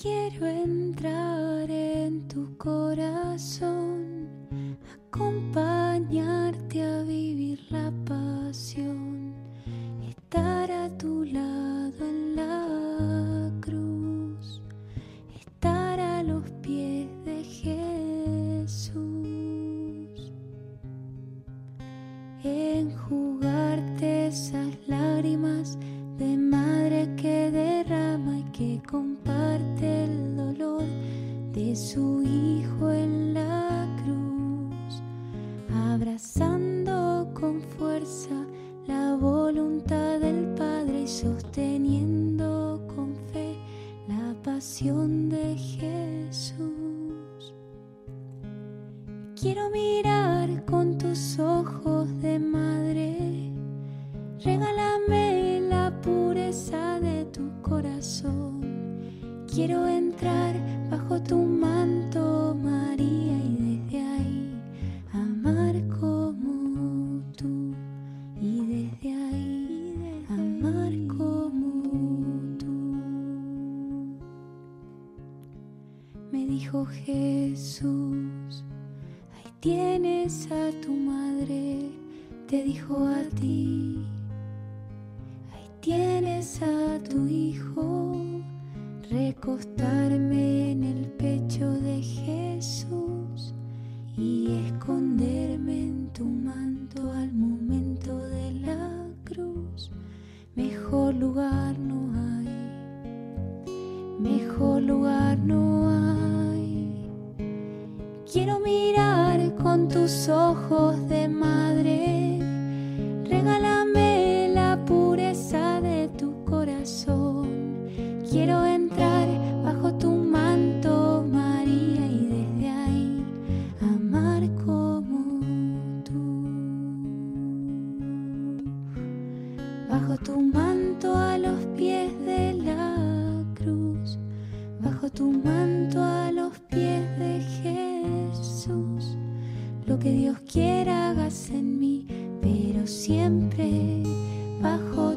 Quiero entrar en tu corazón, acompañarte a vivir la pasión, estar a tu lado en la cruz, estar a los pies de Jesús, enjugarte esas lágrimas de abrazando con fuerza la voluntad del Padre y sosteniendo con fe la pasión de Jesús. Quiero mirar con tus ojos de madre, regálame la pureza de tu corazón. Quiero entrar bajo tu manto, María, dijo Jesús, ahí tienes a tu madre, te dijo a ti. Ahí tienes a tu hijo, recostarme en el pecho de Jesús y esconderme en tu manto al momento de la cruz. Mejor lugar no hay, mejor lugar no hay. Quiero mirar con tus ojos de madre, regálame la pureza de tu corazón. Quiero entrar bajo tu manto, María, y desde ahí amar como tú. Bajo tu manto a los pies de que Dios quiera hagas en mí, pero siempre bajo